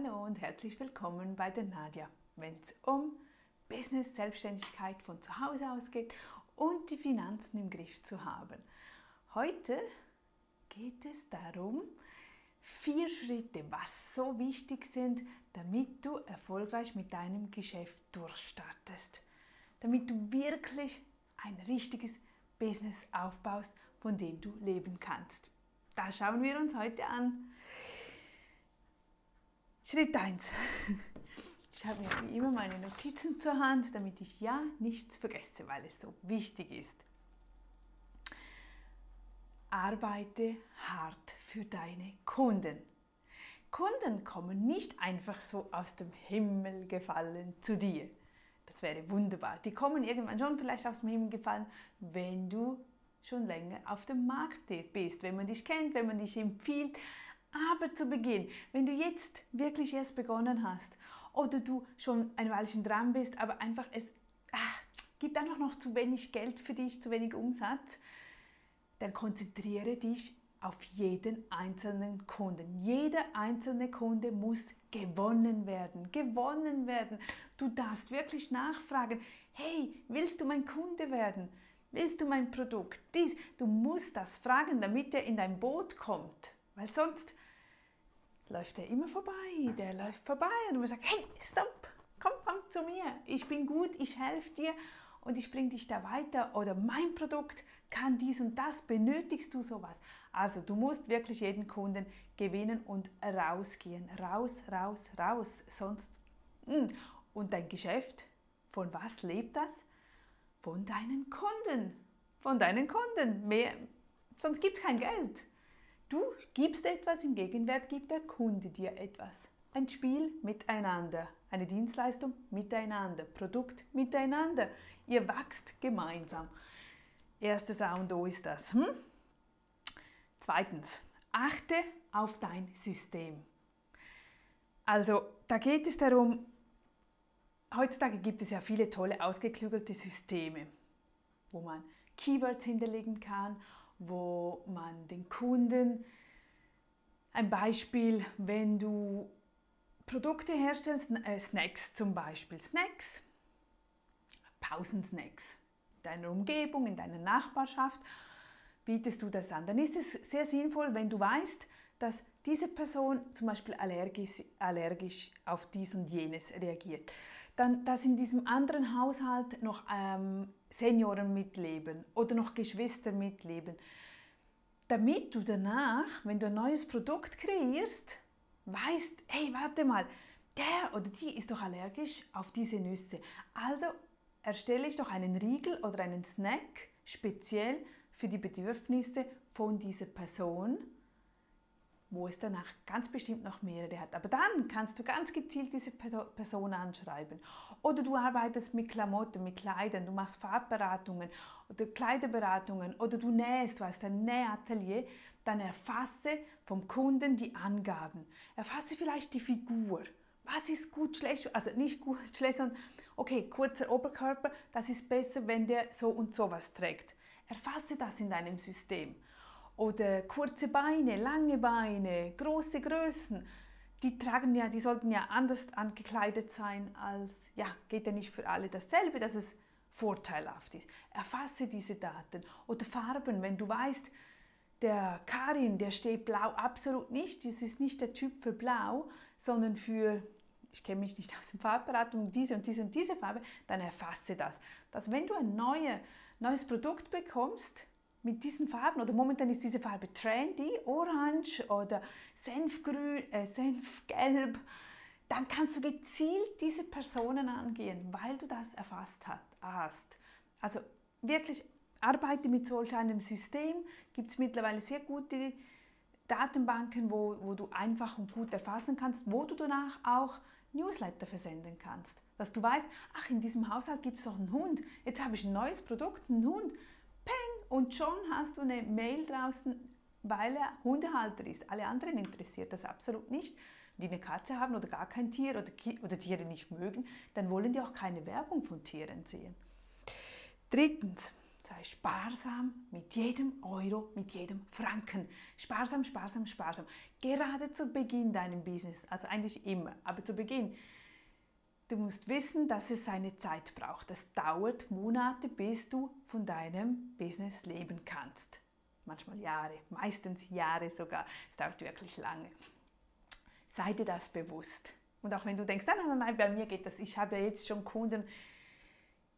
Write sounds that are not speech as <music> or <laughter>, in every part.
Hallo und herzlich willkommen bei der Nadja, wenn es um Business, Selbstständigkeit von zu Hause aus geht und die Finanzen im Griff zu haben. Heute geht es darum, vier Schritte, was so wichtig sind, damit du erfolgreich mit deinem Geschäft durchstartest, damit du wirklich ein richtiges Business aufbaust, von dem du leben kannst. Da schauen wir uns heute an. Schritt 1. Ich habe mir wie immer meine Notizen zur Hand, damit ich ja nichts vergesse, weil es so wichtig ist. Arbeite hart für deine Kunden. Kunden kommen nicht einfach so aus dem Himmel gefallen zu dir. Das wäre wunderbar. Die kommen irgendwann schon vielleicht aus dem Himmel gefallen, wenn du schon länger auf dem Markt bist, wenn man dich kennt, wenn man dich empfiehlt. Aber zu Beginn, wenn du jetzt wirklich erst begonnen hast oder du schon ein Weilchen dran bist, aber einfach es ach, gibt einfach noch zu wenig Geld für dich, zu wenig Umsatz, dann konzentriere dich auf jeden einzelnen Kunden. Jeder einzelne Kunde muss gewonnen werden, gewonnen werden. Du darfst wirklich nachfragen, hey, willst du mein Kunde werden? Willst du mein Produkt? Dies, du musst das fragen, damit er in dein Boot kommt. Weil sonst läuft er immer vorbei. Der läuft vorbei und du sagen, hey, stopp, komm, komm zu mir. Ich bin gut, ich helfe dir und ich bringe dich da weiter. Oder mein Produkt kann dies und das. Benötigst du sowas? Also du musst wirklich jeden Kunden gewinnen und rausgehen. Raus, raus, raus. Sonst... Hm. Und dein Geschäft, von was lebt das? Von deinen Kunden. Von deinen Kunden. Mehr, sonst gibt es kein Geld. Du gibst etwas, im Gegenwert gibt der Kunde dir etwas. Ein Spiel miteinander, eine Dienstleistung miteinander, Produkt miteinander. Ihr wachst gemeinsam. Erstes A und O ist das. Hm? Zweitens, achte auf dein System. Also da geht es darum, heutzutage gibt es ja viele tolle, ausgeklügelte Systeme, wo man Keywords hinterlegen kann, wo man den Kunden, ein Beispiel, wenn du Produkte herstellst, äh, Snacks zum Beispiel, Snacks, Pausensnacks, in deiner Umgebung, in deiner Nachbarschaft, bietest du das an. Dann ist es sehr sinnvoll, wenn du weißt, dass diese Person zum Beispiel allergisch, allergisch auf dies und jenes reagiert dann, dass in diesem anderen Haushalt noch ähm, Senioren mitleben oder noch Geschwister mitleben, damit du danach, wenn du ein neues Produkt kreierst, weißt, hey, warte mal, der oder die ist doch allergisch auf diese Nüsse. Also erstelle ich doch einen Riegel oder einen Snack speziell für die Bedürfnisse von dieser Person wo es danach ganz bestimmt noch mehrere hat. Aber dann kannst du ganz gezielt diese Person anschreiben. Oder du arbeitest mit Klamotten, mit Kleidern, du machst Farbberatungen oder Kleiderberatungen oder du nähst, du hast ein Nähatelier, dann erfasse vom Kunden die Angaben. Erfasse vielleicht die Figur. Was ist gut, schlecht, also nicht gut, <laughs> schlecht, sondern okay, kurzer Oberkörper, das ist besser, wenn der so und so was trägt. Erfasse das in deinem System oder kurze Beine, lange Beine, große Größen. Die tragen ja, die sollten ja anders angekleidet sein als, ja, geht ja nicht für alle dasselbe, dass es vorteilhaft ist. Erfasse diese Daten oder Farben, wenn du weißt, der Karin, der steht blau absolut nicht, das ist nicht der Typ für blau, sondern für ich kenne mich nicht aus der Farbberatung, diese und diese und diese Farbe, dann erfasse das. Dass wenn du ein neue, neues Produkt bekommst, mit diesen Farben, oder momentan ist diese Farbe trendy, orange oder Senfgrün, äh, Senfgelb, dann kannst du gezielt diese Personen angehen, weil du das erfasst hast. Also wirklich arbeite mit solch einem System, gibt es mittlerweile sehr gute Datenbanken, wo, wo du einfach und gut erfassen kannst, wo du danach auch Newsletter versenden kannst. Dass du weißt, ach, in diesem Haushalt gibt es doch einen Hund, jetzt habe ich ein neues Produkt, einen Hund! Und schon hast du eine Mail draußen, weil er Hundehalter ist. Alle anderen interessiert das absolut nicht. Die eine Katze haben oder gar kein Tier oder, oder Tiere nicht mögen, dann wollen die auch keine Werbung von Tieren sehen. Drittens, sei sparsam mit jedem Euro, mit jedem Franken. Sparsam, sparsam, sparsam. Gerade zu Beginn deinem Business, also eigentlich immer, aber zu Beginn. Du musst wissen, dass es seine Zeit braucht. Es dauert Monate, bis du von deinem Business leben kannst. Manchmal Jahre, meistens Jahre sogar. Es dauert wirklich lange. Sei dir das bewusst. Und auch wenn du denkst, nein, nein, nein, bei mir geht das, ich habe ja jetzt schon Kunden.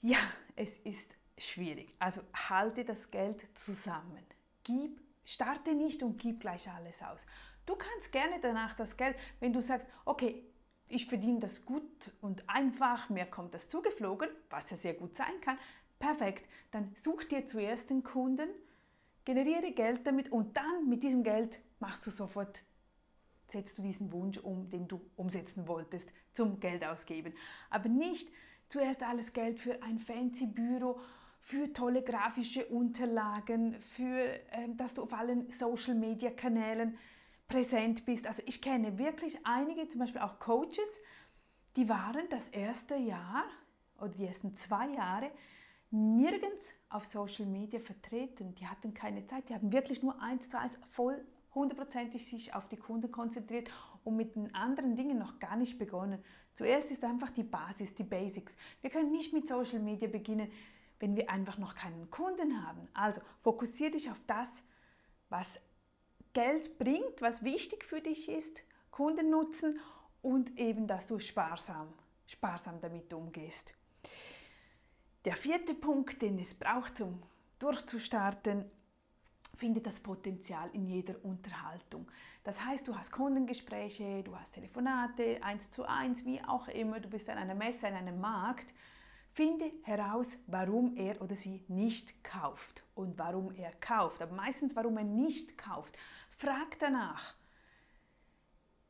Ja, es ist schwierig. Also halte das Geld zusammen. Gib, starte nicht und gib gleich alles aus. Du kannst gerne danach das Geld, wenn du sagst, okay, ich verdiene das gut und einfach, mir kommt das zugeflogen, was ja sehr gut sein kann, perfekt. Dann such dir zuerst den Kunden, generiere Geld damit und dann mit diesem Geld machst du sofort, setzt du diesen Wunsch um, den du umsetzen wolltest, zum Geld ausgeben. Aber nicht zuerst alles Geld für ein fancy Büro für tolle grafische Unterlagen, für äh, dass du auf allen Social-Media-Kanälen präsent bist. Also ich kenne wirklich einige, zum Beispiel auch Coaches, die waren das erste Jahr oder die ersten zwei Jahre nirgends auf Social Media vertreten. Die hatten keine Zeit, die haben wirklich nur eins zu eins voll hundertprozentig sich auf die Kunden konzentriert und mit den anderen Dingen noch gar nicht begonnen. Zuerst ist einfach die Basis, die Basics. Wir können nicht mit Social Media beginnen, wenn wir einfach noch keinen Kunden haben. Also fokussiere dich auf das, was Geld bringt, was wichtig für dich ist, Kunden nutzen und eben, dass du sparsam, sparsam damit umgehst. Der vierte Punkt, den es braucht, um durchzustarten, finde das Potenzial in jeder Unterhaltung. Das heißt, du hast Kundengespräche, du hast Telefonate, eins zu eins, wie auch immer, du bist an einer Messe, an einem Markt Finde heraus, warum er oder sie nicht kauft und warum er kauft. Aber meistens, warum er nicht kauft. Frag danach.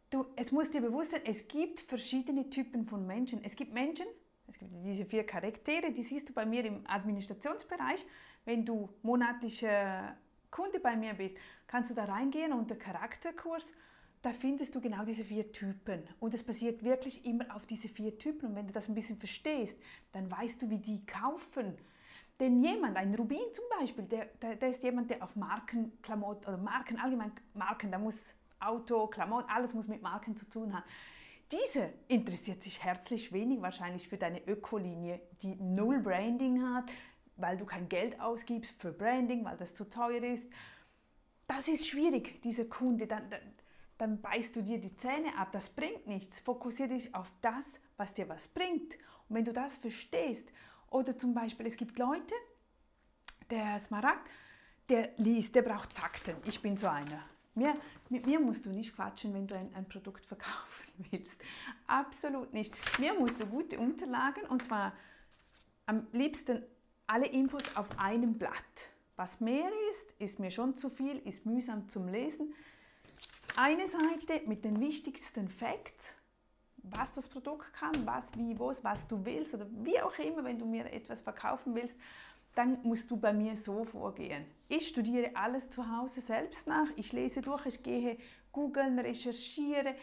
Du, es muss dir bewusst sein, es gibt verschiedene Typen von Menschen. Es gibt Menschen, es gibt diese vier Charaktere, die siehst du bei mir im Administrationsbereich. Wenn du monatlicher Kunde bei mir bist, kannst du da reingehen unter Charakterkurs da findest du genau diese vier Typen. Und es basiert wirklich immer auf diese vier Typen. Und wenn du das ein bisschen verstehst, dann weißt du, wie die kaufen. Denn jemand, ein Rubin zum Beispiel, der, der, der ist jemand, der auf Markenklamotten oder Marken, allgemein Marken, da muss Auto, Klamotten, alles muss mit Marken zu tun haben. Diese interessiert sich herzlich wenig wahrscheinlich für deine Ökolinie, die null Branding hat, weil du kein Geld ausgibst für Branding, weil das zu teuer ist. Das ist schwierig, dieser Kunde. Dann, dann beißt du dir die Zähne ab. Das bringt nichts. Fokussiere dich auf das, was dir was bringt. Und wenn du das verstehst, oder zum Beispiel, es gibt Leute, der Smaragd, der liest, der braucht Fakten. Ich bin so einer. Mir, mit mir musst du nicht quatschen, wenn du ein, ein Produkt verkaufen <laughs> willst. Absolut nicht. Mir musst du gute Unterlagen und zwar am liebsten alle Infos auf einem Blatt. Was mehr ist, ist mir schon zu viel, ist mühsam zum Lesen eine Seite mit den wichtigsten Facts, was das Produkt kann, was, wie, wo, was du willst oder wie auch immer, wenn du mir etwas verkaufen willst, dann musst du bei mir so vorgehen. Ich studiere alles zu Hause selbst nach, ich lese durch, ich gehe googeln, recherchiere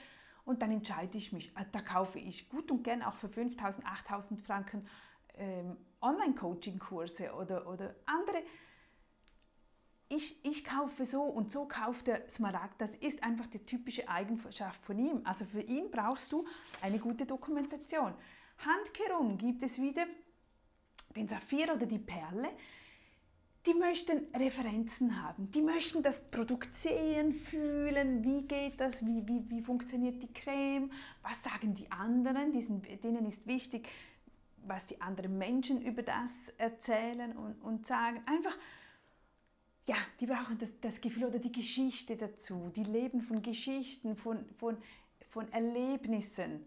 und dann entscheide ich mich, ah, da kaufe ich gut und gern auch für 5.000, 8.000 Franken ähm, Online-Coaching-Kurse oder, oder andere ich, ich kaufe so und so kauft der Smaragd. Das ist einfach die typische Eigenschaft von ihm. Also für ihn brauchst du eine gute Dokumentation. Handkehrum gibt es wieder den Saphir oder die Perle. Die möchten Referenzen haben. Die möchten das Produkt sehen, fühlen, wie geht das, wie, wie, wie funktioniert die Creme, was sagen die anderen. Diesen, denen ist wichtig, was die anderen Menschen über das erzählen und, und sagen. Einfach ja, die brauchen das, das Gefühl oder die Geschichte dazu. Die leben von Geschichten, von, von, von Erlebnissen.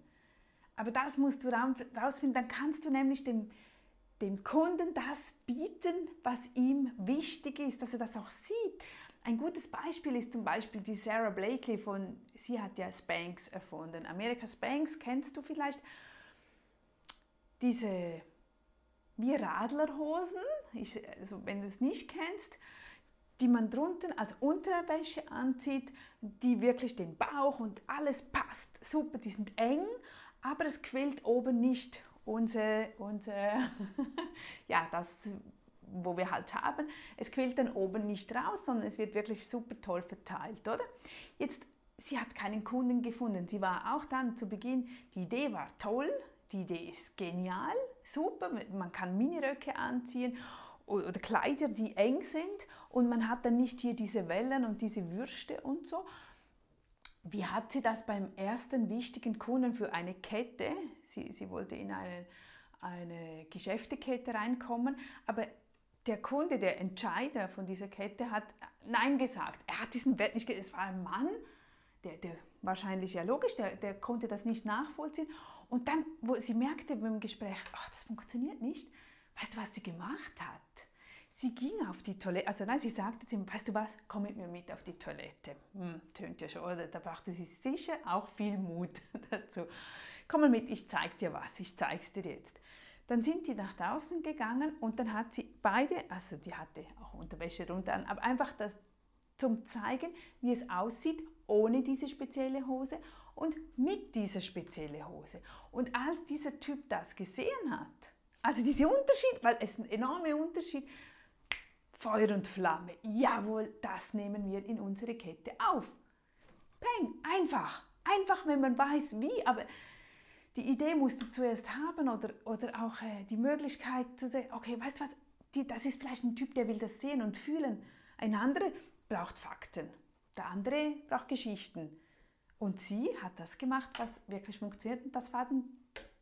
Aber das musst du rausfinden, dann kannst du nämlich dem, dem Kunden das bieten, was ihm wichtig ist, dass er das auch sieht. Ein gutes Beispiel ist zum Beispiel die Sarah Blakely von, sie hat ja Spanx erfunden. Amerika Spanx kennst du vielleicht. Diese wie Radlerhosen, ich, also wenn du es nicht kennst, die man drunten als Unterwäsche anzieht, die wirklich den Bauch und alles passt. Super, die sind eng, aber es quillt oben nicht unser, unser <laughs> ja, das, wo wir halt haben. Es quillt dann oben nicht raus, sondern es wird wirklich super toll verteilt, oder? Jetzt, sie hat keinen Kunden gefunden. Sie war auch dann zu Beginn, die Idee war toll, die Idee ist genial, super, man kann Miniröcke anziehen oder Kleider, die eng sind und man hat dann nicht hier diese Wellen und diese Würste und so. Wie hat sie das beim ersten wichtigen Kunden für eine Kette? Sie, sie wollte in eine, eine Geschäftekette reinkommen, aber der Kunde, der Entscheider von dieser Kette hat Nein gesagt. Er hat diesen Wert nicht, es war ein Mann, der, der wahrscheinlich ja logisch, der, der konnte das nicht nachvollziehen. Und dann, wo sie merkte beim Gespräch, ach, das funktioniert nicht, weißt du, was sie gemacht hat? Sie ging auf die Toilette, also nein, sie sagte zu ihm, weißt du was, komm mit mir mit auf die Toilette. Hm, tönt ja schon, oder? Da brauchte sie sicher auch viel Mut <laughs> dazu. Komm mal mit, ich zeig dir was, ich zeig's dir jetzt. Dann sind die nach draußen gegangen und dann hat sie beide, also die hatte auch Unterwäsche runter an, aber einfach das zum zeigen, wie es aussieht ohne diese spezielle Hose und mit dieser speziellen Hose. Und als dieser Typ das gesehen hat, also dieser Unterschied, weil es ein enormer Unterschied, Feuer und Flamme. Jawohl, das nehmen wir in unsere Kette auf. Peng, einfach. Einfach, wenn man weiß, wie. Aber die Idee musst du zuerst haben oder, oder auch äh, die Möglichkeit zu sehen, okay, weißt du was, die, das ist vielleicht ein Typ, der will das sehen und fühlen. Ein anderer braucht Fakten. Der andere braucht Geschichten. Und sie hat das gemacht, was wirklich funktioniert. Und das war dann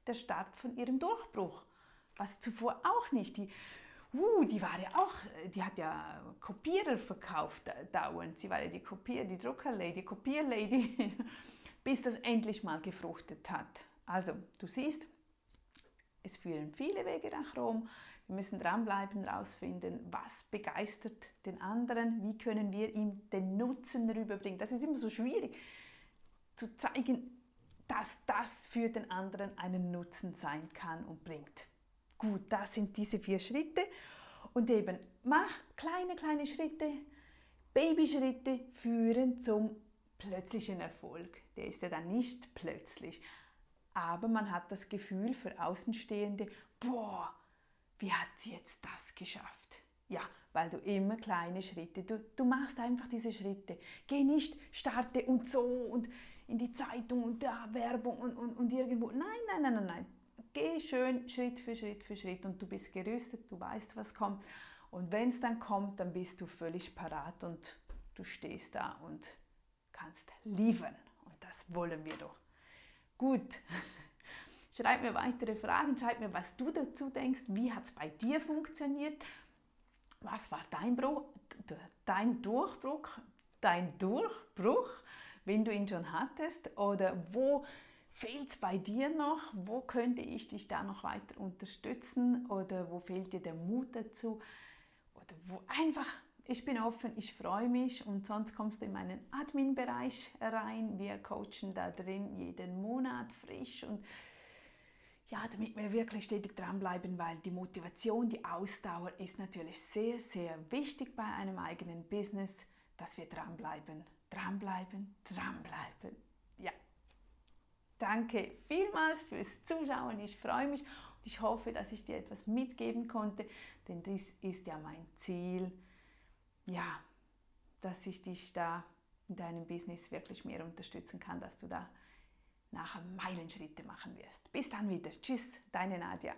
der Start von ihrem Durchbruch. Was zuvor auch nicht. Die uh, die war ja auch, die hat ja Kopierer verkauft dauernd. Sie war ja die Kopier, die Druckerlady, Kopierlady, <laughs> bis das endlich mal gefruchtet hat. Also, du siehst, es führen viele Wege nach Rom. Wir müssen dranbleiben, herausfinden, was begeistert den anderen, wie können wir ihm den Nutzen rüberbringen. Das ist immer so schwierig, zu zeigen, dass das für den anderen einen Nutzen sein kann und bringt. Gut, das sind diese vier Schritte. Und eben, mach kleine, kleine Schritte. Babyschritte führen zum plötzlichen Erfolg. Der ist ja dann nicht plötzlich. Aber man hat das Gefühl für Außenstehende, boah, wie hat sie jetzt das geschafft? Ja, weil du immer kleine Schritte, du, du machst einfach diese Schritte. Geh nicht, starte und so und in die Zeitung und da Werbung und, und, und irgendwo. Nein, nein, nein, nein, nein. Geh schön Schritt für Schritt für Schritt und du bist gerüstet, du weißt, was kommt. Und wenn es dann kommt, dann bist du völlig parat und du stehst da und kannst liefern. Und das wollen wir doch. Gut. <laughs> Schreib mir weitere Fragen, schreib mir, was du dazu denkst. Wie hat es bei dir funktioniert? Was war dein, Bruch, dein Durchbruch, dein Durchbruch, wenn du ihn schon hattest? Oder wo Fehlt es bei dir noch? Wo könnte ich dich da noch weiter unterstützen? Oder wo fehlt dir der Mut dazu? Oder wo einfach, ich bin offen, ich freue mich und sonst kommst du in meinen Admin-Bereich rein. Wir coachen da drin jeden Monat frisch und ja, damit wir wirklich stetig dranbleiben, weil die Motivation, die Ausdauer ist natürlich sehr, sehr wichtig bei einem eigenen Business, dass wir dranbleiben, dranbleiben, dranbleiben. Danke vielmals fürs Zuschauen. Ich freue mich und ich hoffe, dass ich dir etwas mitgeben konnte, denn dies ist ja mein Ziel. Ja, dass ich dich da in deinem Business wirklich mehr unterstützen kann, dass du da nachher Meilenschritte machen wirst. Bis dann wieder. Tschüss, deine Nadja.